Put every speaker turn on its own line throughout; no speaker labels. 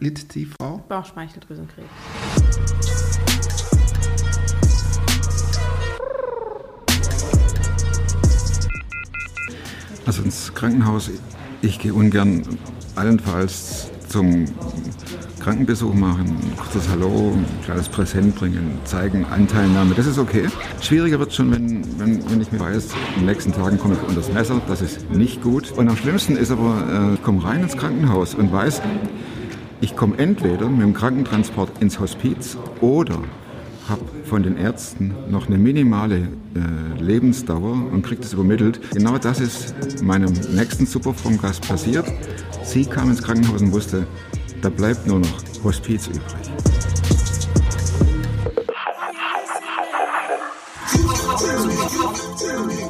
litt die Frau?
Bauchspeicheldrüsenkrebs.
Also ins Krankenhaus, ich gehe ungern allenfalls zum Krankenbesuch machen, ein kurzes Hallo, ein kleines Präsent bringen, zeigen, Anteilnahme, das ist okay. Schwieriger wird schon, wenn, wenn, wenn ich mir weiß, in den nächsten Tagen komme ich unter das Messer, das ist nicht gut. Und am schlimmsten ist aber, äh, ich komme rein ins Krankenhaus und weiß, ich komme entweder mit dem Krankentransport ins Hospiz oder habe von den Ärzten noch eine minimale äh, Lebensdauer und kriege das übermittelt. Genau das ist meinem nächsten Superform-Gast passiert. Sie kam ins Krankenhaus und wusste, da bleibt nur noch Hospiz übrig.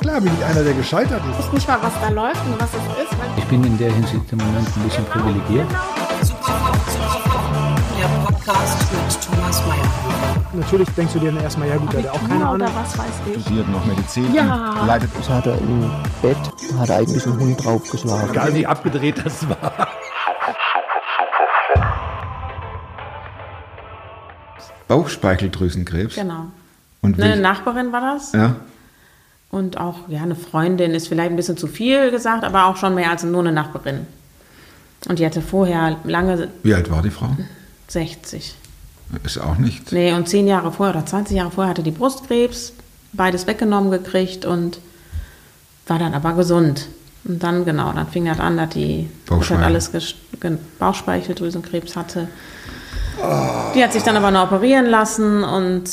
Klar bin ich einer, der gescheitert ist.
Ich weiß nicht mal, was da läuft und was es ist.
Ich bin in der Hinsicht im Moment ein bisschen privilegiert.
Der Podcast mit Thomas Mayer.
Natürlich denkst du dir dann erstmal, ja gut, der hat auch keine Ahnung.
oder was weiß ich.
Studiert noch Medizin
Ja.
und leitet
Das hat er im Bett, hat er eigentlich einen Hund draufgeschlagen.
Egal wie abgedreht das war.
Bauchspeicheldrüsenkrebs.
Genau.
Und
Eine Nachbarin war das.
ja,
Und auch, ja, eine Freundin ist vielleicht ein bisschen zu viel gesagt, aber auch schon mehr als nur eine Nachbarin. Und die hatte vorher lange
wie alt war die Frau?
60.
Ist auch nicht.
Nee, und zehn Jahre vorher oder 20 Jahre vorher hatte die Brustkrebs, beides weggenommen gekriegt und war dann aber gesund. Und dann, genau, dann fing das an, dass die
Bauchspeichel.
halt alles Bauchspeicheldrüsenkrebs hatte. Die hat sich dann aber noch operieren lassen und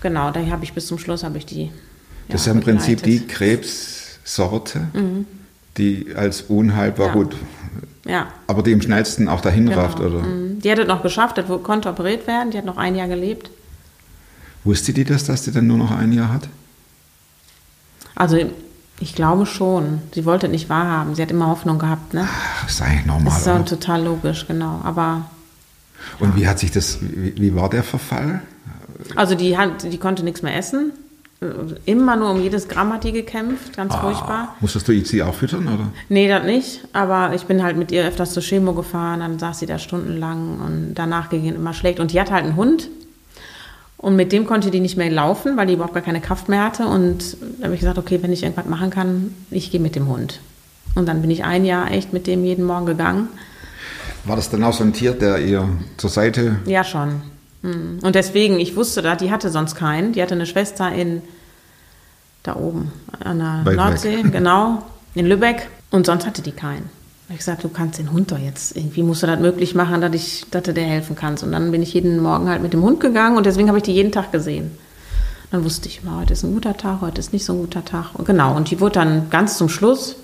genau, da habe ich bis zum Schluss habe ich die.
Das ist ja im Prinzip die. Krebssorte, die als unheilbar
Ja.
gut,
Ja,
aber die am schnellsten auch dahin
genau.
rafft, oder?
Mhm. Die hat es noch geschafft, das konnte operiert werden, die hat noch ein Jahr gelebt.
Wusste die das, dass die dann nur noch ein Jahr hat?
Also ich glaube schon. Sie wollte es nicht wahrhaben. Sie hat immer Hoffnung gehabt, ne?
Das ist eigentlich normal.
Das ist dann total logisch, genau. Aber
Und wie hat sich das, wie, wie war der Verfall?
also die hat, die konnte nichts mehr essen. Immer nur um jedes Gramm hat die gekämpft, ganz furchtbar.
Musstest du sie auch füttern, oder?
Nee, das nicht. Aber ich bin halt mit ihr öfters zur Chemo gefahren, dann saß sie da stundenlang und danach ging es immer schlecht. Und die hat halt einen Hund. Und mit dem konnte die nicht mehr laufen, weil die überhaupt gar keine Kraft mehr hatte. Und da habe ich gesagt, okay, wenn ich irgendwas machen kann, ich gehe mit dem Hund. Und dann bin ich ein Jahr echt mit dem jeden Morgen gegangen.
War das dann auch so ein Tier, der ihr zur Seite
Ja, schon. Mhm. Und deswegen, ich wusste da, die hatte sonst keinen. Die hatte eine Schwester in, da oben, an der
Weit
Nordsee,
weg.
genau, in Lübeck. Und sonst hatte die keinen. Da Ich gesagt, du kannst den Hund doch jetzt, irgendwie musst du das möglich machen, dass, ich, dass du dir helfen kannst. Und dann bin ich jeden Morgen halt mit dem Hund gegangen und deswegen habe ich die jeden Tag gesehen. Dann wusste ich immer, heute ist ein guter Tag, heute ist nicht so ein guter Tag. Und genau, und die wurde dann ganz zum Schluss,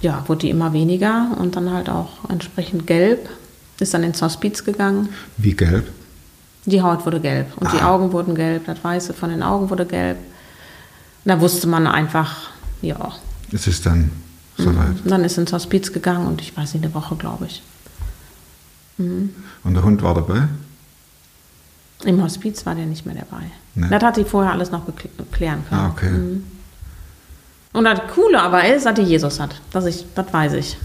ja, wurde die immer weniger und dann halt auch entsprechend gelb. Ist dann ins Hospiz gegangen.
wie gelb?
Die Haut wurde gelb und die Augen wurden gelb, das Weiße von den Augen wurde gelb. Da wusste man einfach, ja.
Es ist dann soweit.
Und dann ist ins Hospiz gegangen und ich weiß nicht, eine Woche, glaube ich.
Und der Hund war dabei?
Im Hospiz war der nicht mehr dabei.
Nee.
Das hat sie vorher alles noch klären können.
Ah, okay.
Und das Coole aber ist, dass die Jesus hat. Das, ich, das weiß ich.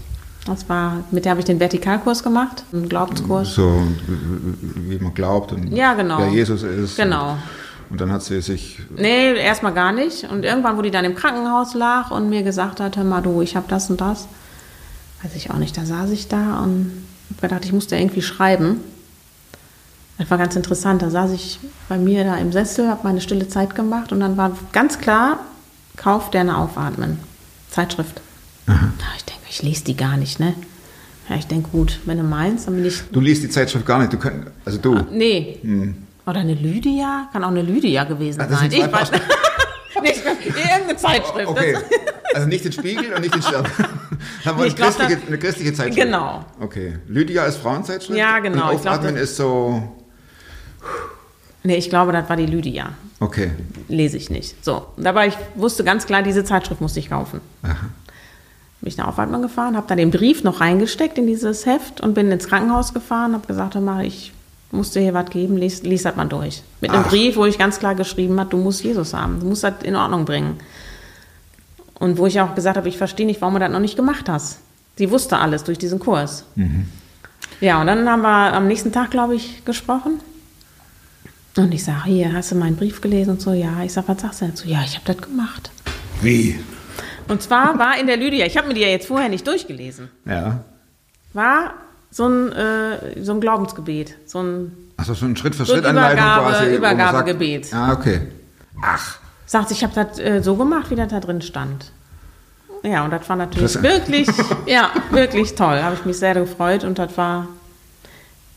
Das war, mit der habe ich den Vertikalkurs gemacht, einen Glaubenskurs.
So, wie man glaubt und
Ja, genau.
wer Jesus ist.
Genau.
Und, dann hat sie sich,
Nee, erstmal gar nicht. Und irgendwann, wo die dann im Krankenhaus lag und mir gesagt hat, hör mal du, ich habe das und das, weiß ich auch nicht, da saß ich da und habe gedacht, ich muss dir irgendwie schreiben. Das war ganz interessant. Da saß ich bei mir da im Sessel, habe meine stille Zeit gemacht und dann war ganz klar, kauf Derne aufatmen. Zeitschrift. Ja, ich denke, ich lese die gar nicht, ne? Ja, ich denke, gut, wenn du meinst, dann bin ich.
du liest die Zeitschrift gar nicht, du könnt, also du.
Nee. Oder eine Lydia? Kann auch eine Lydia gewesen
Ah,
sein. Ich weiß nicht. Irgendeine Zeitschrift.
Okay, also nicht den Spiegel und nicht den Stern. Haben wir
Nee,
eine,
glaub,
christliche, eine christliche Zeitschrift.
Genau.
Okay, Lydia ist Frauenzeitschrift?
Ja, genau,
Und
glaub,
Aufatmen
das-
ist so,
Nee, ich glaube, das war die Lydia.
okay.
Lese ich nicht. So, dabei ich wusste ganz klar, diese Zeitschrift musste ich kaufen.
Aha.
Bin ich nach Aufatmen gefahren, habe da den Brief noch reingesteckt in dieses Heft und bin ins Krankenhaus gefahren, habe gesagt, mal, ich musste hier was geben, lies, lies das mal durch. Mit einem
Ach.
Brief, wo ich ganz klar geschrieben habe, du musst Jesus haben, du musst das in Ordnung bringen. Und wo ich auch gesagt habe, ich verstehe nicht, warum du das noch nicht gemacht hast. Sie wusste alles durch diesen Kurs. Ja, und dann haben wir am nächsten Tag, glaube ich, gesprochen. Und ich sage, hier, hast du meinen Brief gelesen? Und so, ja. Ich sage, was sagst du dazu? Ja, ich habe das gemacht.
Wie?
Und zwar war in der Lydia, ich habe mir die ja jetzt vorher nicht durchgelesen,
Ja.
war so ein, äh, so ein Glaubensgebet, so ein
Also so ein Schritt für
So
Schritt Anleitung
Übergabe-
quasi.
Übergabegebet.
Ah, okay. Ach,
Sagt, ich habe das äh, so gemacht, wie das da drin stand. Ja, und das war natürlich
Das-
wirklich, ja, wirklich toll. Habe ich mich sehr gefreut und das war,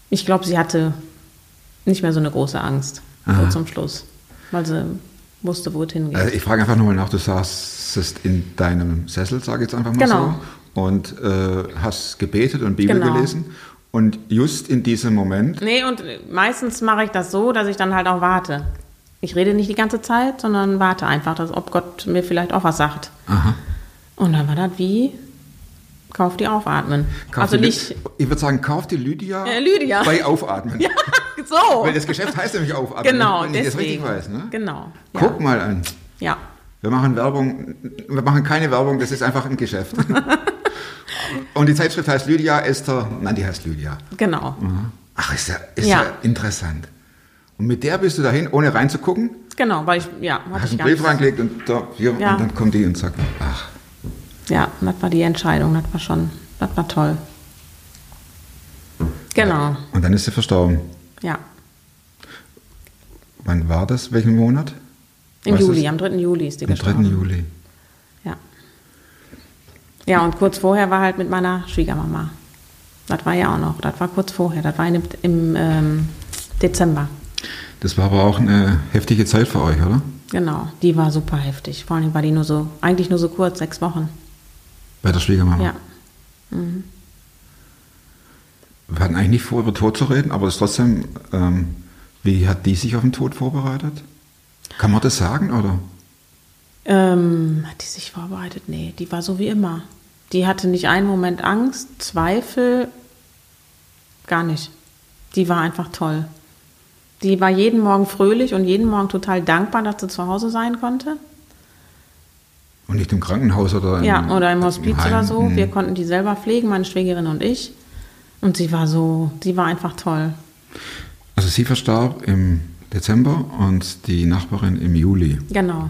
ich glaube, sie hatte nicht mehr so eine große Angst so zum Schluss, weil sie wusste, wo es hingeht.
äh, ich frage einfach nochmal nach, du saßest in deinem Sessel, sage ich jetzt einfach mal
Genau.
so, und äh, hast gebetet und Bibel
Genau.
gelesen. Und just in diesem Moment,
Nee, und meistens mache ich das so, dass ich dann halt auch warte. Ich rede nicht die ganze Zeit, sondern warte einfach, dass, ob Gott mir vielleicht auch was sagt.
aha,
Und dann war das wie, kauf die aufatmen.
kauf
also
die
nicht,
ich würde sagen, kauf die Lydia,
Äh, Lydia.
bei Aufatmen.
ja, so.
Weil das Geschäft heißt nämlich Aufatmen,
Genau,
wenn ich das
deswegen.
richtig weiß. Ne?
Genau. Ja.
Guck mal an.
Ja,
Wir machen Werbung, wir machen keine Werbung, das ist einfach ein Geschäft. Und die Zeitschrift heißt Lydia Esther, nein, die heißt Lydia.
genau.
Ach, ist ja, ist ja.
Ja.
interessant. Und mit der bist du dahin, ohne reinzugucken,
Genau, weil ich, ja, hatte
hast
ich
einen Brief reingelegt und, da, hier,
Ja.
und dann kommt die und sagt, ach,
Ja, das war die Entscheidung, das war schon, das war toll. Genau,
und dann ist sie verstorben.
ja.
Wann war das? Welchen Monat?
Im
Weißt
Juli, am 3. Juli ist die
Am 3.
gestorben.
Juli.
Ja. Ja, und kurz vorher war halt mit meiner Schwiegermama. Das war ja auch noch, das war kurz vorher, das war im, im ähm, Dezember.
Das war aber auch eine heftige Zeit für euch, oder?
Genau, die war super heftig. Vor allem war die nur so, eigentlich nur so kurz, sechs Wochen.
Bei der Schwiegermama.
Ja.
Wir hatten eigentlich nicht vor, über Tod zu reden, aber es ist trotzdem, ähm, wie hat die sich auf den Tod vorbereitet? Kann man das sagen, oder?
Ähm, hat die sich vorbereitet? Nee, die war so wie immer. Die hatte nicht einen Moment Angst, Zweifel, gar nicht. Die war einfach toll. Die war jeden Morgen fröhlich und jeden Morgen total dankbar, dass sie zu Hause sein konnte.
Und nicht im Krankenhaus oder im,
Ja, oder im Hospiz
Heim.
oder so.
Hm.
Wir konnten die selber pflegen, meine Schwägerin und ich. Und sie war so, sie war einfach toll.
Also sie verstarb im Dezember und die Nachbarin im Juli.
Genau,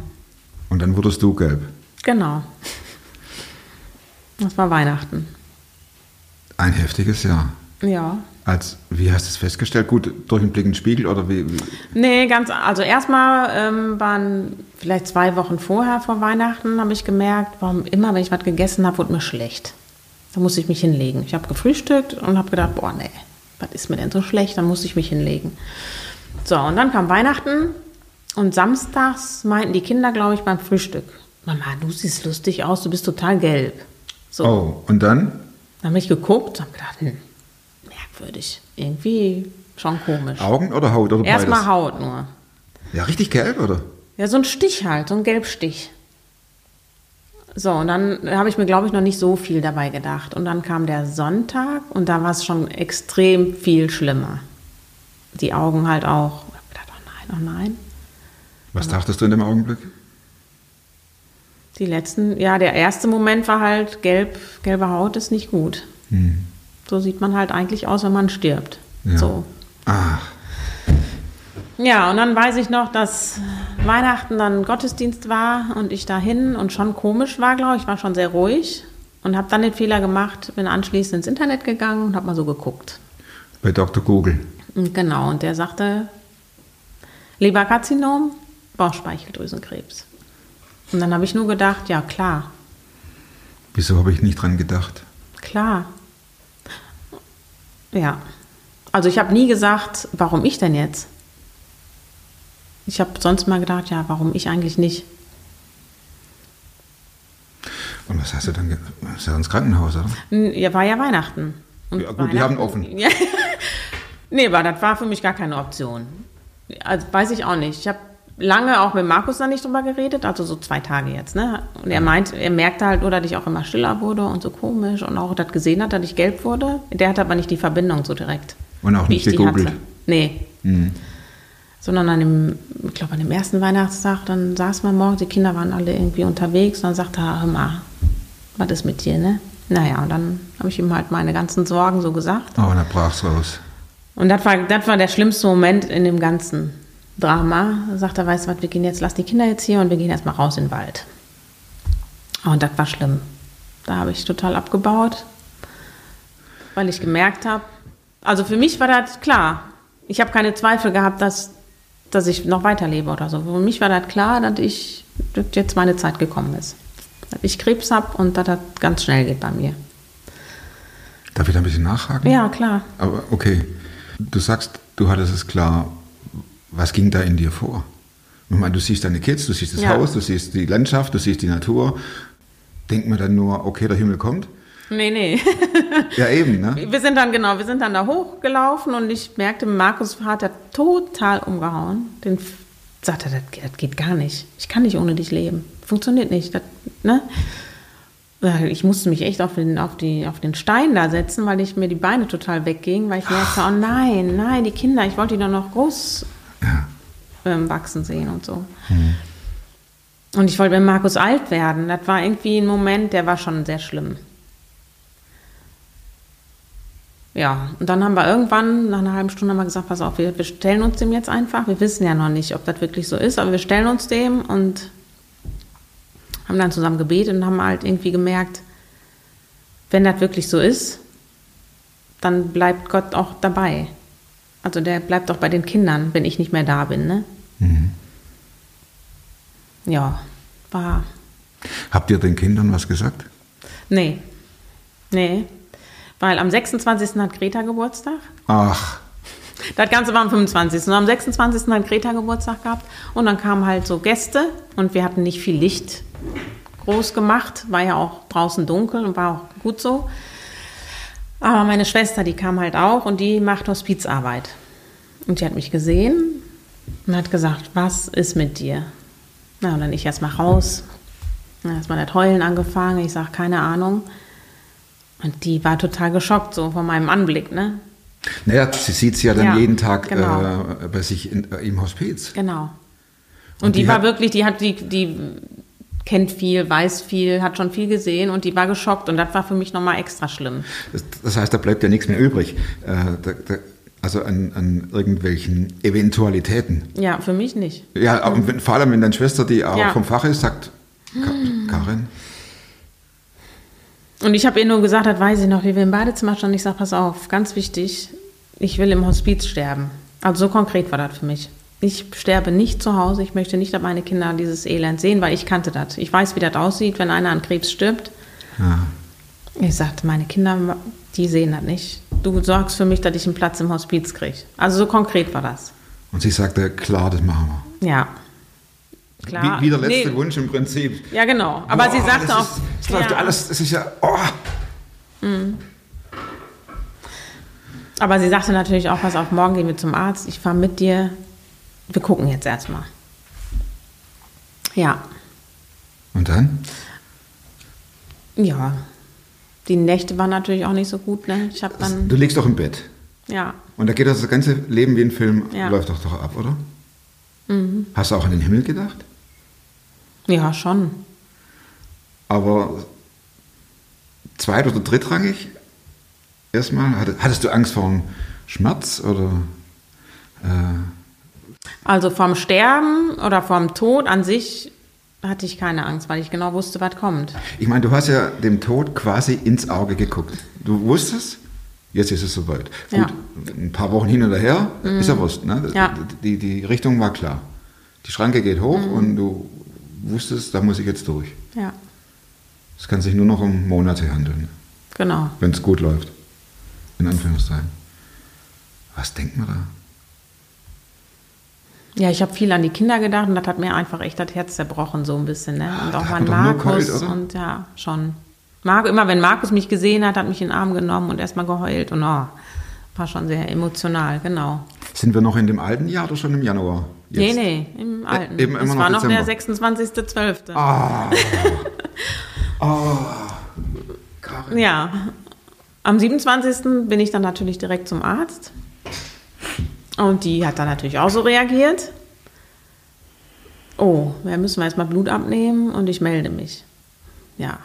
Und dann wurdest du gelb.
genau. Das war Weihnachten.
Ein heftiges Jahr.
Ja.
Als, wie hast du es festgestellt? Gut, durch den Blick in den Spiegel oder wie? wie?
Nee, ganz, also erstmal ähm, waren vielleicht zwei Wochen vorher vor Weihnachten, habe ich gemerkt, warum immer, wenn ich was gegessen habe, wurde mir schlecht. Da musste ich mich hinlegen. Ich habe gefrühstückt und habe gedacht, boah, nee, was ist mir denn so schlecht? Dann musste ich mich hinlegen. So, und dann kam Weihnachten und samstags meinten die Kinder, glaube ich, beim Frühstück, Mama, du siehst lustig aus, du bist total gelb. So,
Oh, und dann?
dann habe ich geguckt und habe gedacht, hm, merkwürdig, irgendwie schon komisch.
Augen oder Haut oder
Erstmal
beides?
Haut nur.
Ja, richtig gelb, oder?
Ja, so ein Stich halt, so ein Gelbstich. So, und dann habe ich mir, glaube ich, noch nicht so viel dabei gedacht. Und dann kam der Sonntag und da war es schon extrem viel schlimmer. Die Augen halt auch. Ich habe gedacht, oh nein, oh nein.
Was dachtest du in dem Augenblick?
Die letzten, ja, der erste Moment war halt gelb, gelbe Haut ist nicht gut. So sieht man halt eigentlich aus, wenn man stirbt.
Ja.
So.
Ach,
Ja, und dann weiß ich noch, dass Weihnachten dann Gottesdienst war und ich dahin und schon komisch war, glaube ich, war schon sehr ruhig und habe dann den Fehler gemacht, bin anschließend ins Internet gegangen und habe mal so geguckt.
bei Dr. Google.
Und genau, und der sagte Leberkarzinom, Bauchspeicheldrüsenkrebs. Und dann habe ich nur gedacht, ja klar,
Wieso habe ich nicht dran gedacht?
klar. Ja. Also ich habe nie gesagt, warum ich denn jetzt? Ich habe sonst mal gedacht, ja, warum ich eigentlich nicht?
Und was hast du dann? ist ja ins Krankenhaus, oder?
Ja, war ja Weihnachten. Und
Ja, gut, die haben offen.
Ja. nee, aber das war für mich gar keine Option. Also weiß ich auch nicht. Ich habe lange auch mit Markus da nicht drüber geredet, also so zwei Tage jetzt. Ne? Und er meint, er merkte halt nur, dass ich auch immer stiller wurde und so komisch und auch das gesehen hat, dass ich gelb wurde. Der hatte aber nicht die Verbindung so direkt.
Und auch nicht gegoogelt.
Nee. Sondern an dem, ich glaube an dem ersten Weihnachtstag, dann saßen wir morgens, die Kinder waren alle irgendwie unterwegs, und dann sagte er, hör mal, was ist mit dir, ne? Naja, und dann habe ich ihm halt meine ganzen Sorgen so gesagt.
Oh, und da brach's raus.
Und das war, das war der schlimmste Moment in dem ganzen Drama. Sagt er, weißt du was, wir gehen jetzt, lass die Kinder jetzt hier und wir gehen erstmal raus in den Wald. Und das war schlimm. Da habe ich total abgebaut, weil ich gemerkt habe, also für mich war das klar. Ich habe keine Zweifel gehabt, dass, dass ich noch weiterlebe oder so. Für mich war das klar, dass ich dass jetzt meine Zeit gekommen ist. Dass ich Krebs habe und dass das ganz schnell geht bei mir.
Darf ich da ein bisschen nachhaken?
Ja, klar.
Aber okay, du sagst, du hattest es klar. Was ging da in dir vor? Ich meine, du siehst deine Kids, du siehst das
Ja.
Haus, du siehst die Landschaft, du siehst die Natur. Denkt man dann nur, okay, der Himmel kommt?
Nee, nee.
Ja, eben, ne?
Wir sind dann, genau, wir sind dann da hochgelaufen und ich merkte, Markus hat er total umgehauen. Den sagte, das, geht- das geht gar nicht. Ich kann nicht ohne dich leben. Funktioniert nicht. Das, ne? Ich musste mich echt auf den, auf, die, auf den Stein da setzen, weil ich mir die Beine total weggingen, weil ich merkte, oh nein, nein, die Kinder, ich wollte die doch noch groß ähm, wachsen sehen und so. Und ich wollte mit Markus alt werden. Das war irgendwie ein Moment, der war schon sehr schlimm. Ja, und dann haben wir irgendwann, nach einer halben Stunde haben wir gesagt, pass auf, wir, wir stellen uns dem jetzt einfach. Wir wissen ja noch nicht, ob das wirklich so ist, aber wir stellen uns dem und haben dann zusammen gebetet und haben halt irgendwie gemerkt, wenn das wirklich so ist, dann bleibt Gott auch dabei. Also der bleibt auch bei den Kindern, wenn ich nicht mehr da bin, ne? Ja, war,
Habt ihr den Kindern was gesagt?
nee, nee, weil am 26. hat Greta Geburtstag.
Ach,
Das Ganze war am 25. Und am 26. hat Greta Geburtstag gehabt. Und dann kamen halt so Gäste und wir hatten nicht viel Licht groß gemacht. War ja auch draußen dunkel und war auch gut so. Aber meine Schwester, die kam halt auch und die macht Hospizarbeit. Und die hat mich gesehen und hat gesagt, was ist mit dir? Na, und dann ich erstmal raus. Erstmal das Heulen angefangen. Ich sage, keine Ahnung. Und die war total geschockt so von meinem Anblick, ne?
naja, sie sieht es ja dann
Ja,
jeden Tag
genau.
äh, bei sich in, äh, im Hospiz.
Genau. Und,
Und
die,
die
war
hat-
wirklich, die hat, die, die kennt viel, weiß viel, hat schon viel gesehen und die war geschockt und das war für mich nochmal extra schlimm.
Das, das heißt, da bleibt ja nichts mehr übrig. Äh, da, da, also an, an irgendwelchen Eventualitäten.
Ja, für mich nicht.
Ja, aber wenn, vor allem wenn deine Schwester, die auch
Ja.
vom Fach ist, sagt, Ka Karin,
Und ich habe ihr nur gesagt, das weiß ich noch, wie wir im Badezimmer standen. Ich sage, pass auf, ganz wichtig, ich will im Hospiz sterben. Also so konkret war das für mich. Ich sterbe nicht zu Hause, ich möchte nicht, dass meine Kinder dieses Elend sehen, weil ich kannte das. Ich weiß, wie das aussieht, wenn einer an Krebs stirbt.
ja,
Ich sagte, meine Kinder, die sehen das nicht. Du sorgst für mich, dass ich einen Platz im Hospiz kriege. Also so konkret war das.
und sie sagte, klar, das machen wir.
Ja. Klar.
Wie, wie der letzte
Nee,
Wunsch im Prinzip.
Ja, genau. Aber
Boah,
sie sagte auch.
Ist, das läuft ja alles, das ist ja, oh,
Aber sie sagte natürlich auch, pass auf, morgen gehen wir zum Arzt, ich fahre mit dir. Wir gucken jetzt erstmal. Ja.
Und dann?
Ja. Die Nächte waren natürlich auch nicht so gut, ne? Ich habe dann.
Du liegst doch im Bett.
Ja.
Und da geht das ganze Leben wie ein Film,
Ja.
läuft doch doch ab, oder? Hast du auch an den Himmel gedacht?
Ja, schon.
Aber zweit- oder drittrangig? Erstmal, hattest, du Angst vor dem Schmerz oder?
Also vom Sterben oder vom Tod an sich hatte ich keine Angst, weil ich genau wusste, was kommt.
Ich meine, du hast ja dem Tod quasi ins Auge geguckt. Du wusstest, jetzt ist es soweit.
Ja. Mhm.
Gut, ein paar Wochen hin oder her, ist ja Wurst. Ne?
Ja.
Die, die Richtung war klar. Die Schranke geht hoch
Mhm.
und du wusstest, da muss ich jetzt durch.
Ja,
Es kann sich nur noch um Monate handeln,
genau.
wenn es gut läuft. In Anführungszeichen. Was denkt man da?
Ja, ich habe viel an die Kinder gedacht und das hat mir einfach echt das Herz zerbrochen, so ein bisschen. Ne? Und
da
auch
nur
Markus.
geheult,
und ja, schon. Mar immer wenn Markus mich gesehen hat, hat mich in den Arm genommen und erstmal geheult. Und oh, war schon sehr emotional, genau.
Sind wir noch in dem alten Jahr oder schon im Januar?
Nee,
Jetzt?
nee, im alten.
eben immer
es
noch
war noch der
Dezember.
26.12.
Ah. oh. Karin.
Ja. Am 27. bin ich dann natürlich direkt zum Arzt. Und die hat dann natürlich auch so reagiert. Oh, wir müssen wir jetzt mal Blut abnehmen und ich melde mich. Ja,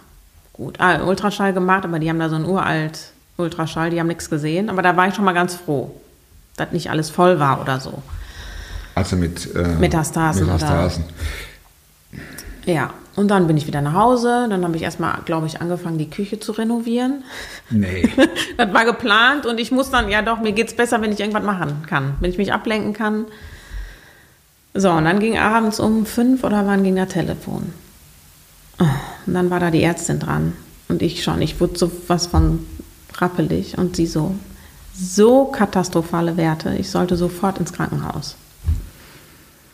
gut. Ah, Ultraschall gemacht, aber die haben da so einen uralt Ultraschall, die haben nichts gesehen. Aber da war ich schon mal ganz froh, dass nicht alles voll war oder so.
Also mit äh,
Metastasen oder-
Metastasen.
Ja, und dann bin ich wieder nach Hause. Dann habe ich erstmal, glaube ich, angefangen, die Küche zu renovieren.
Nee.
Das war geplant und ich muss dann, ja doch, mir geht's besser, wenn ich irgendwas machen kann, wenn ich mich ablenken kann. So, und dann ging abends um fünf oder wann ging der Telefon? Oh, Und dann war da die Ärztin dran und ich schon. Ich wurde so was von rappelig und sie so, so katastrophale Werte. Ich sollte sofort ins Krankenhaus.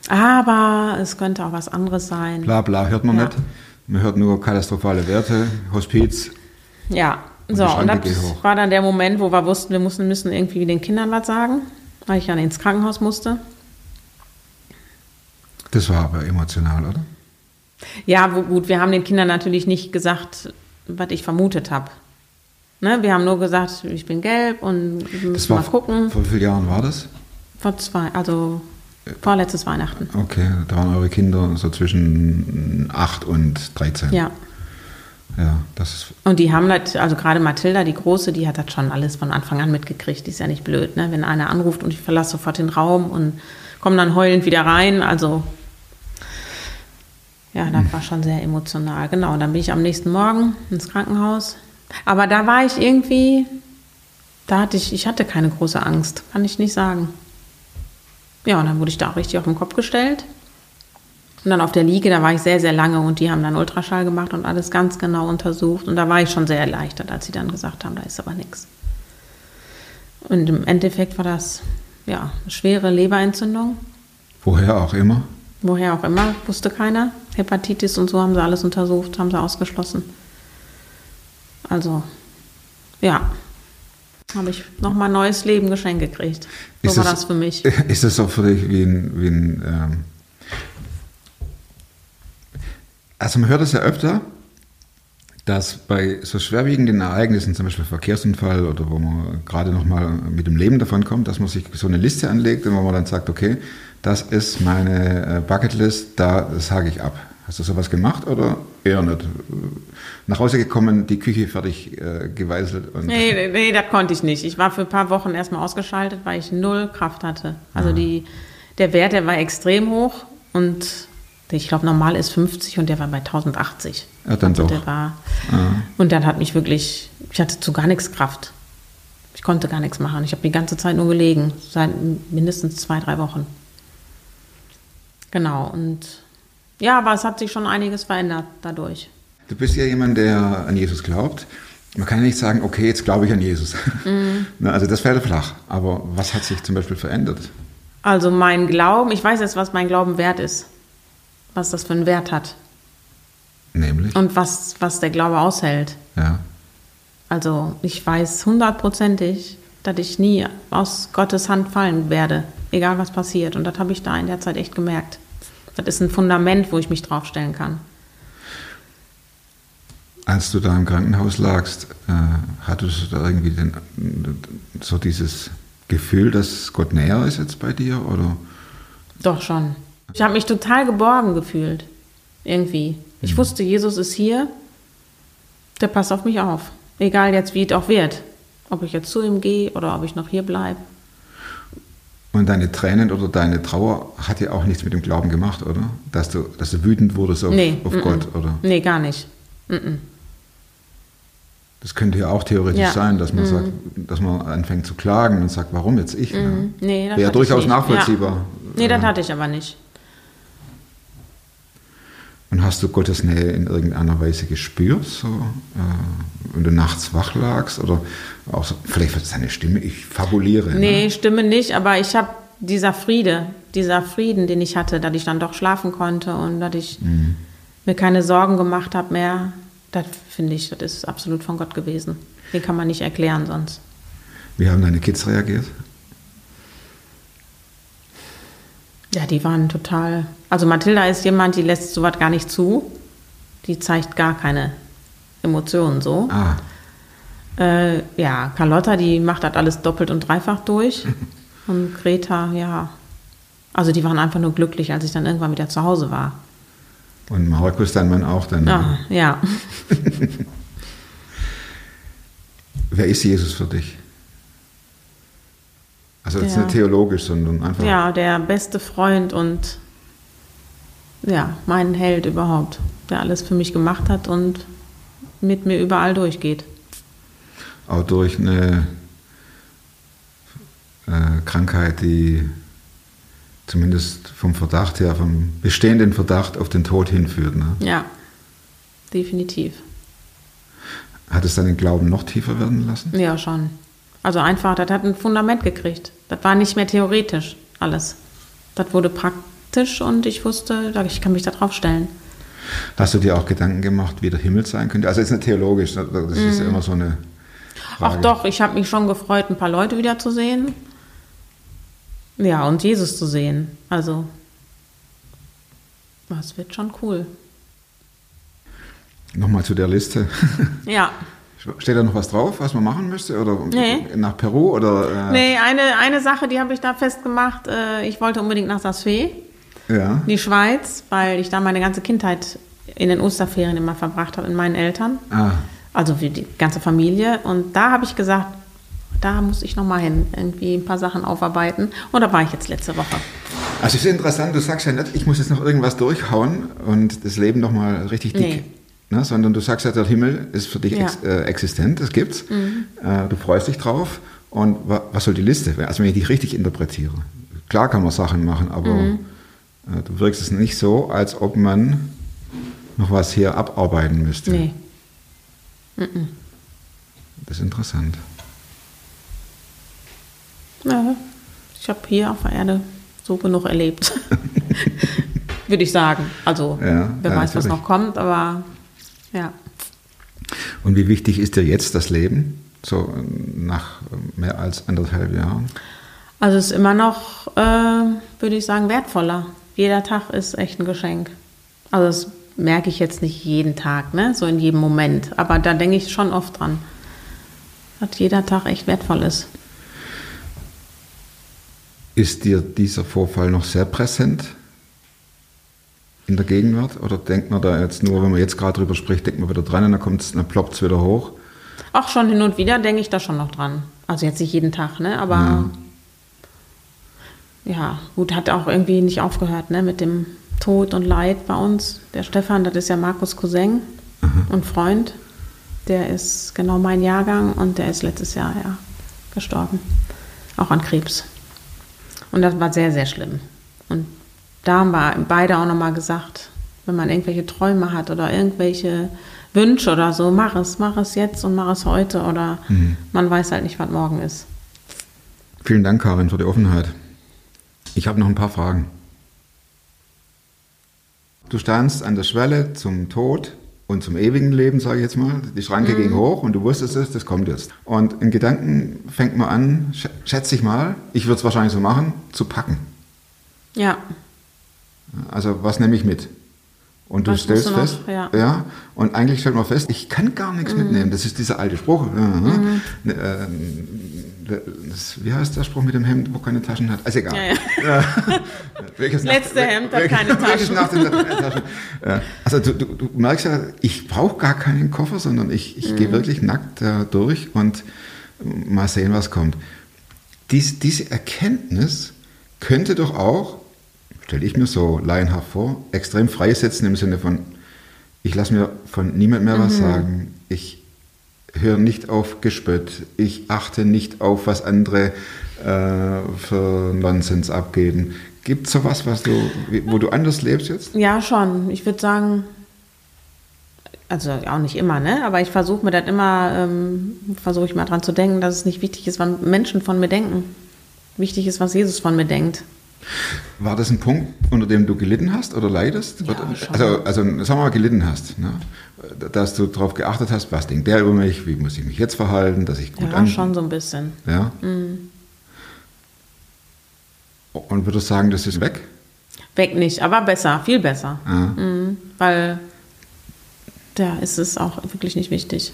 Aber es könnte auch was anderes sein.
Bla bla hört man
Ja.
nicht. Man hört nur katastrophale Werte, Hospiz.
Ja,
Und
so, und das war dann der Moment, wo wir wussten, wir mussten, müssen irgendwie den Kindern was sagen, weil ich dann ins Krankenhaus musste.
Das war aber emotional, oder?
Ja, wo, gut, wir haben den Kindern natürlich nicht gesagt, was ich vermutet habe. Ne, wir haben nur gesagt, ich bin gelb und wir müssen mal gucken.
Vor wie vielen Jahren war das?
Vor zwei, also vorletztes Weihnachten.
Okay, da waren eure Kinder so zwischen 8 und 13.
Ja.
Ja, das ist.
Und die haben das, also gerade Mathilda, die Große, die hat das schon alles von Anfang an mitgekriegt. Die ist ja nicht blöd, ne? Wenn einer anruft und ich verlasse sofort den Raum und komme dann heulend wieder rein. Also, ja, das war schon sehr emotional. Genau, dann bin ich am nächsten Morgen ins Krankenhaus. Aber da war ich irgendwie, da hatte ich, ich hatte keine große Angst, kann ich nicht sagen. Ja, und dann wurde ich da auch richtig auf den Kopf gestellt. Und dann auf der Liege, da war ich sehr, sehr lange und die haben dann Ultraschall gemacht und alles ganz genau untersucht. Und da war ich schon sehr erleichtert, als sie dann gesagt haben, da ist aber nichts. Und im Endeffekt war das, ja, eine schwere Leberentzündung.
Woher auch immer.
Woher auch immer, wusste keiner. Hepatitis und so haben sie alles untersucht, haben sie ausgeschlossen. Also, ja, habe ich nochmal neues Leben geschenkt gekriegt. So
Ist
war
das-
das für mich.
Ist das auch für dich wie ein. Wie ein ähm also, man hört es ja öfter, dass bei so schwerwiegenden Ereignissen, zum Beispiel Verkehrsunfall oder wo man gerade noch mal mit dem Leben davon kommt, dass man sich so eine Liste anlegt und wo man dann sagt, okay, das ist meine äh, Bucketlist, da sage ich ab. Hast du sowas gemacht oder eher nicht? Nach Hause gekommen, die Küche fertig äh, geweißelt und
Nee, nee, das konnte ich nicht. Ich war für ein paar Wochen erstmal ausgeschaltet, weil ich null Kraft hatte. Also die, der Wert, der war extrem hoch und ich glaube, normal ist 50 und der war bei 1080.
Ja, dann
also
doch.
Der war, Und dann hat mich wirklich, ich hatte zu gar nichts Kraft. Ich konnte gar nichts machen. Ich habe die ganze Zeit nur gelegen, seit mindestens zwei, drei Wochen. Genau, und ja, aber es hat sich schon einiges verändert dadurch.
Du bist ja jemand, der an Jesus glaubt. Man kann ja nicht sagen, okay, jetzt glaube ich an Jesus. Na, also das fällt flach. Aber was hat sich zum Beispiel verändert?
Also mein Glauben, ich weiß jetzt, was mein Glauben wert ist. Was das für einen Wert hat.
Nämlich,
Und was, was der Glaube aushält.
ja,
Also ich weiß hundertprozentig, dass ich nie aus Gottes Hand fallen werde, egal was passiert. Und das habe ich da in der Zeit echt gemerkt. Das ist ein Fundament, wo ich mich draufstellen kann.
als du da im Krankenhaus lagst, äh, hattest du da irgendwie den, so dieses Gefühl, dass Gott näher ist jetzt bei dir? Oder?
Doch schon. Ich habe mich total geborgen gefühlt. Irgendwie. Ich wusste, Jesus ist hier. Der passt auf mich auf. Egal jetzt, wie es auch wird. Ob ich jetzt zu ihm gehe oder ob ich noch hier bleibe.
Und deine Tränen oder deine Trauer hat ja auch nichts mit dem Glauben gemacht, oder? Dass du, dass du wütend wurdest auf,
Nee,
auf
mm,
Gott, oder?
Nee, gar nicht. Mm-mm.
Das könnte ja auch theoretisch
Ja.
Sein, dass man sagt, dass man anfängt zu klagen und sagt, warum jetzt ich? ne?
Nee, das
Wäre ja durchaus
nicht.
nachvollziehbar.
Ja. Nee, das
Äh,
hatte ich aber nicht.
Und hast du Gottes Nähe in irgendeiner Weise gespürt, so, äh, wenn du nachts wach lagst? Oder auch so, vielleicht wird es deine Stimme, ich fabuliere.
Nee,
Ne?
Stimme nicht, aber ich habe dieser Friede, dieser Frieden, den ich hatte, dass ich dann doch schlafen konnte und dass ich
Mhm.
mir keine Sorgen gemacht habe mehr, das finde ich, das ist absolut von Gott gewesen. Den kann man nicht erklären sonst.
Wie haben deine Kids reagiert?
Ja, die waren total. Also Mathilda ist jemand, die lässt sowas gar nicht zu. Die zeigt gar keine Emotionen so.
Ah,
Äh, ja, Carlotta, die macht das alles doppelt und dreifach durch. Und Greta, ja. Also die waren einfach nur glücklich, als ich dann irgendwann wieder zu Hause war.
und Markus, dein Mann auch dann.
Ah, ja.
Wer ist Jesus für dich? Also jetzt
Der-
nicht theologisch, sondern einfach.
Ja, der beste Freund und ja, mein Held überhaupt, der alles für mich gemacht hat und mit mir überall durchgeht.
auch durch eine äh, Krankheit, die zumindest vom Verdacht her, vom bestehenden Verdacht auf den Tod hinführt. Ne?
Ja, definitiv.
Hat es deinen Glauben noch tiefer werden lassen?
Ja, schon. Also einfach, das hat ein Fundament gekriegt. Das war nicht mehr theoretisch alles. Das wurde praktisch und ich wusste, ich kann mich da drauf stellen.
Hast du dir auch Gedanken gemacht, wie der Himmel sein könnte? Also jetzt nicht theologisch, das ist ja immer so eine Frage.
Ach doch, ich habe mich schon gefreut, ein paar Leute wiederzusehen. Ja, und Jesus zu sehen. Also, das wird schon cool.
Nochmal zu der Liste.
Ja.
Steht da noch was drauf, was man machen müsste? Oder
Nee.
nach Peru? Oder, äh,
Nee, eine, eine Sache, die habe ich da festgemacht. Äh, Ich wollte unbedingt nach Saas-Fee,
Ja.
in die Schweiz, weil ich da meine ganze Kindheit in den Osterferien immer verbracht habe, in meinen Eltern.
Ah,
Also für die ganze Familie. Und da habe ich gesagt, da muss ich nochmal hin, irgendwie ein paar Sachen aufarbeiten. Und da war ich jetzt letzte Woche.
Also es ist interessant, du sagst ja nicht, ich muss jetzt noch irgendwas durchhauen und das Leben nochmal richtig dick.
Nee.
Ne, sondern du sagst ja, der Himmel ist für dich
Ja. Mhm.
ex, äh, existent, das gibt's. Äh, du freust dich drauf. Und wa, was soll die Liste? Also wenn ich dich richtig interpretiere. Klar kann man Sachen machen, aber
Mhm.
äh, du wirkst es nicht so, als ob man noch was hier abarbeiten müsste.
Nee.
Das ist interessant.
Ja, ich habe hier auf der Erde so genug erlebt. Würde ich sagen. Also,
Ja,
wer
ja,
weiß, was
natürlich.
noch kommt, aber ja.
Und wie wichtig ist dir jetzt das Leben? So äh, nach mehr als anderthalb Jahren?
Also, es ist immer noch, äh, würde ich sagen, wertvoller. Jeder Tag ist echt ein Geschenk. Also, das merke ich jetzt nicht jeden Tag, ne? so in jedem Moment. Aber da denke ich schon oft dran, dass jeder Tag echt wertvoll ist.
Ist dir dieser Vorfall noch sehr präsent in der Gegenwart? Oder denkt man da jetzt nur, wenn man jetzt gerade drüber spricht, denkt man wieder dran und dann, kommt's, dann ploppt es wieder hoch?
Auch schon hin und wieder denke ich da schon noch dran. Also jetzt nicht jeden Tag, ne? Aber ja, gut, hat auch irgendwie nicht aufgehört, ne? Mit dem Tod und Leid bei uns. Der Stefan, das ist ja Markus Cousin und Freund. Der ist genau mein Jahrgang und der ist letztes Jahr ja gestorben. Auch an Krebs. Und das war sehr, sehr schlimm. Und da haben wir beide auch nochmal gesagt, wenn man irgendwelche Träume hat oder irgendwelche Wünsche oder so, mach es, mach es jetzt und mach es heute oder man weiß halt nicht, was morgen ist.
Vielen Dank, Karin, für die Offenheit. Ich habe noch ein paar Fragen. Du standst an der Schwelle zum Tod und zum ewigen Leben, sage ich jetzt mal. Die Schranke ging hoch und du wusstest es, das kommt jetzt. Und in Gedanken fängt man an, sch- schätze ich mal, ich würde es wahrscheinlich so machen, zu packen.
Ja,
Also was nehme ich mit? Und du
Was
stellst
du
fest,
noch? Ja.
und eigentlich stellt man fest, ich kann gar nichts
Mhm.
mitnehmen. Das ist dieser alte Spruch. Ne, äh, das, wie heißt der Spruch mit dem Hemd, wo keine Taschen hat? Also egal.
Ja,
Welches
Letzte Hemd hat keine
welches
Taschen.
nach hat keine Taschen. Ja. Also du, du, du merkst ja, ich brauche gar keinen Koffer, sondern ich, ich
Mhm.
gehe wirklich nackt da durch und mal sehen, was kommt. Dies, diese Erkenntnis könnte doch auch, stelle ich mir so laienhaft vor, extrem freisetzen im Sinne von, ich lasse mir von niemand mehr
Mhm.
was sagen, ich höre nicht auf Gespött, ich achte nicht auf, was andere äh, für Nonsens abgeben. Gibt es sowas, was du, wo du anders lebst jetzt?
ja schon. Ich würde sagen, also auch nicht immer, ne? Aber ich versuche mir das immer, ähm, versuche ich mal dran zu denken, dass es nicht wichtig ist, was Menschen von mir denken. Wichtig ist, was Jesus von mir denkt.
War das ein Punkt, unter dem du gelitten hast oder leidest?
Ja,
also, also sagen wir mal, gelitten hast. Ne? Dass du darauf geachtet hast, was denkt der über mich, wie muss ich mich jetzt verhalten, dass ich gut
Ja, schon so ein bisschen.
Ja? Und würdest du sagen, das ist weg?
Weg nicht, aber besser, viel besser.
Ja.
Mhm, weil da ist es auch wirklich nicht wichtig.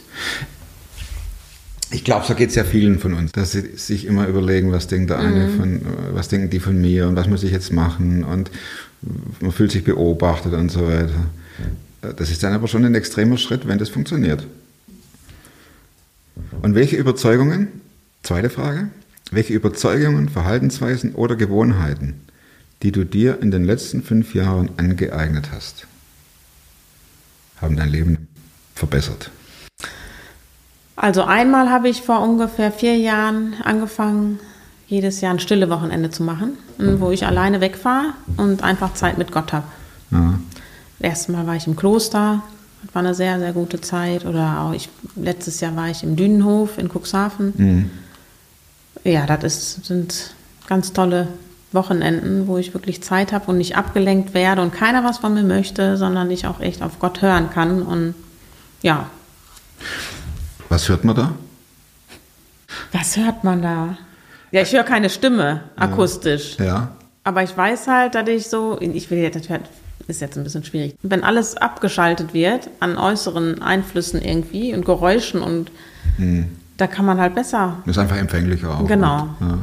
Ich glaube, so geht es ja vielen von uns, dass sie sich immer überlegen, was denkt der eine von, was denken die von mir und was muss ich jetzt machen und man fühlt sich beobachtet und so weiter. Das ist dann aber schon ein extremer Schritt, wenn das funktioniert. Und welche Überzeugungen, zweite Frage, welche Überzeugungen, Verhaltensweisen oder Gewohnheiten, die du dir in den letzten fünf Jahren angeeignet hast, haben dein Leben verbessert?
Also einmal habe ich vor ungefähr vier Jahren angefangen, jedes Jahr ein stille Wochenende zu machen, wo ich alleine wegfahre und einfach Zeit mit Gott habe.
Ja.
Das erste Mal war ich im Kloster, das war eine sehr, sehr gute Zeit. Oder auch ich, letztes Jahr war ich im Dünenhof in Cuxhaven. Ja, das ist, sind ganz tolle Wochenenden, wo ich wirklich Zeit habe und nicht abgelenkt werde und keiner was von mir möchte, sondern ich auch echt auf Gott hören kann. Und ja,
Was hört man da?
was hört man da? Ja, ich höre keine Stimme akustisch.
Ja.
Aber ich weiß halt, dass ich so, ich will jetzt, das ist jetzt ein bisschen schwierig. Wenn alles abgeschaltet wird an äußeren Einflüssen irgendwie und Geräuschen und da kann man halt besser.
Das ist einfach empfänglicher auch.
Genau.
Ja.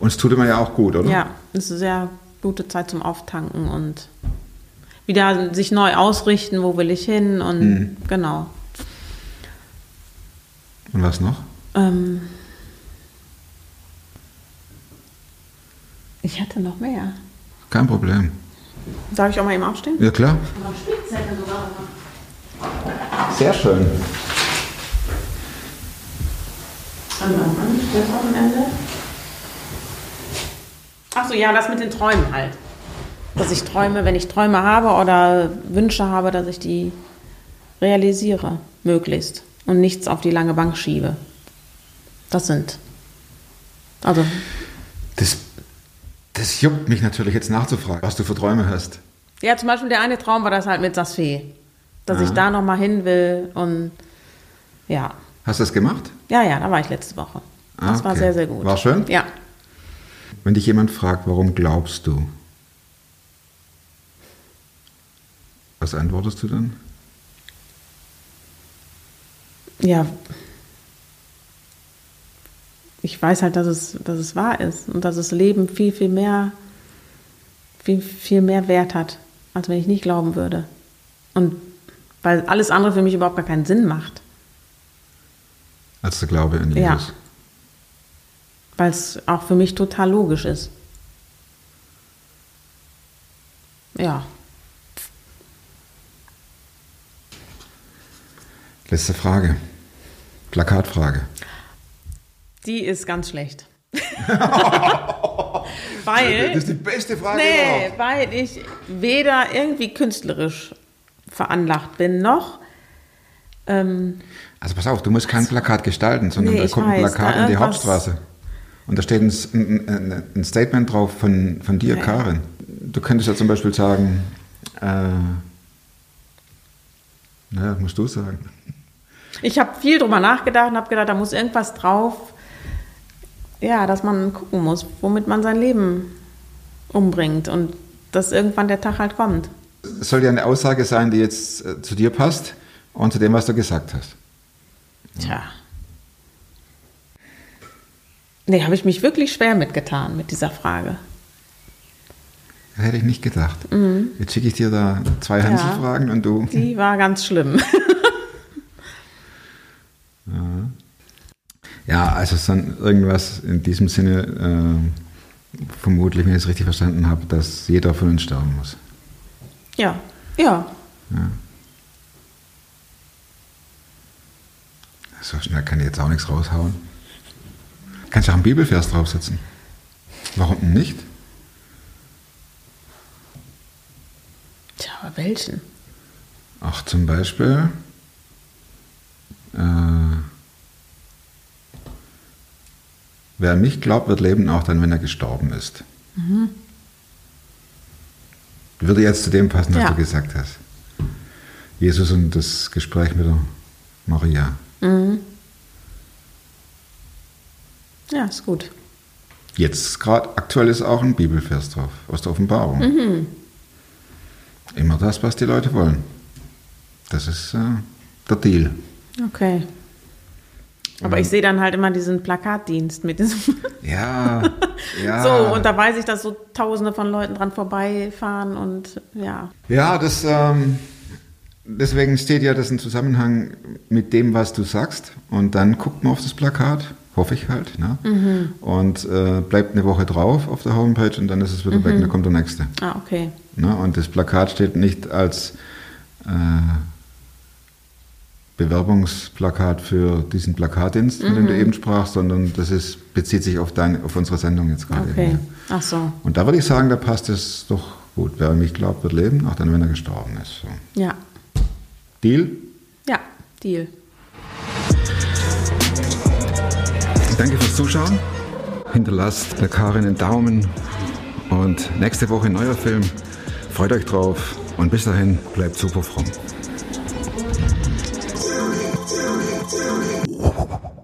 Und es tut immer ja auch gut, oder?
Ja, es ist eine sehr gute Zeit zum Auftanken und wieder sich neu ausrichten, wo will ich hin und genau.
Und was noch?
Ähm, ich hatte noch mehr.
Kein Problem.
Darf ich auch mal eben aufstehen?
Ja, klar. Sehr schön.
Das Wochenende. Ach so, ja, das mit den Träumen halt. Dass ich träume, wenn ich Träume habe oder Wünsche habe, dass ich die realisiere, möglichst. Und nichts auf die lange Bank schiebe. Das sind. Also,
Das, das juckt mich natürlich jetzt nachzufragen, was du für Träume hast.
ja, zum Beispiel der eine Traum war das halt mit Sasfee. Dass ich da nochmal hin will und ja.
Hast du das gemacht?
Ja, ja, da war ich letzte Woche.
Ah,
Das war
okay.
sehr, sehr gut.
War schön?
Ja.
Wenn dich jemand fragt, warum glaubst du? Was antwortest du dann?
Ja. Ich weiß halt, dass es, dass es wahr ist und dass das Leben viel, viel mehr, viel, viel mehr Wert hat, als wenn ich nicht glauben würde. Und weil alles andere für mich überhaupt gar keinen Sinn macht.
Als der Glaube in
Ja.
Jesus.
Weil es auch für mich total logisch ist. Ja.
Letzte Frage. Plakatfrage.
Die ist ganz schlecht. weil.
Das ist die beste Frage
Nee,
überhaupt.
weil ich weder irgendwie künstlerisch veranlagt bin, noch. Ähm,
Also pass auf, du musst kein Plakat gestalten, sondern
Nee,
da kommt ein Plakat in die Hauptstraße. Und da steht ein, ein, ein, Statement drauf von, von dir,
Ja.
Karin. Du könntest ja zum Beispiel sagen, äh, naja, musst du sagen.
Ich habe viel drüber nachgedacht und habe gedacht, da muss irgendwas drauf, ja, dass man gucken muss, womit man sein Leben umbringt und dass irgendwann der Tag halt kommt.
Es soll ja eine Aussage sein, die jetzt äh, zu dir passt und zu dem, was du gesagt hast.
Tja. Nee, habe ich mich wirklich schwer mitgetan mit dieser Frage.
Hätte ich nicht gedacht. Jetzt schicke ich dir da zwei
Mhm. Ja.
Hanselfragen und du.
Die war ganz schlimm.
Ja, also son- irgendwas in diesem Sinne, äh, vermutlich, wenn ich es richtig verstanden habe, dass jeder von uns sterben muss.
ja, ja.
So schnell kann ich jetzt auch nichts raushauen. Kannst du auch einen Bibelvers draufsetzen. Warum nicht?
Tja, aber welchen?
Ach, zum Beispiel. Äh, wer an mich glaubt, wird leben, auch dann, wenn er gestorben ist. Würde jetzt zu dem passen, was
Ja.
du gesagt hast. Jesus und das Gespräch mit der Maria.
Ja, ist gut.
Jetzt gerade aktuell ist auch ein Bibelvers drauf, aus der Offenbarung. Immer das, was die Leute wollen. Das ist äh, der Deal.
Okay. Aber ich sehe dann halt immer diesen Plakatdienst mit diesem.
Ja, ja.
So, und da weiß ich, dass so tausende von Leuten dran vorbeifahren und ja.
Ja, das, ähm, deswegen steht ja das im Zusammenhang mit dem, was du sagst. Und dann guckt man auf das Plakat, hoffe ich halt. Ne?
Mhm.
Und äh, bleibt eine Woche drauf auf der Homepage und dann ist es wieder weg und dann kommt der nächste.
Ah, okay.
Ne? Und das Plakat steht nicht als äh, Bewerbungsplakat für diesen Plakatdienst, von dem
Mhm.
du eben sprachst, sondern das ist, bezieht sich auf, deine, auf unsere Sendung jetzt gerade.
Okay.
eben,
Ach so.
Und da würde ich sagen, da passt es doch gut. Wer mich glaubt, wird leben, auch dann, wenn er gestorben ist. So.
Ja.
Deal?
Ja, Deal.
Danke fürs Zuschauen. Hinterlasst der Karin einen Daumen und nächste Woche ein neuer Film. Freut euch drauf und bis dahin bleibt super fromm. whoa, whoa, whoa.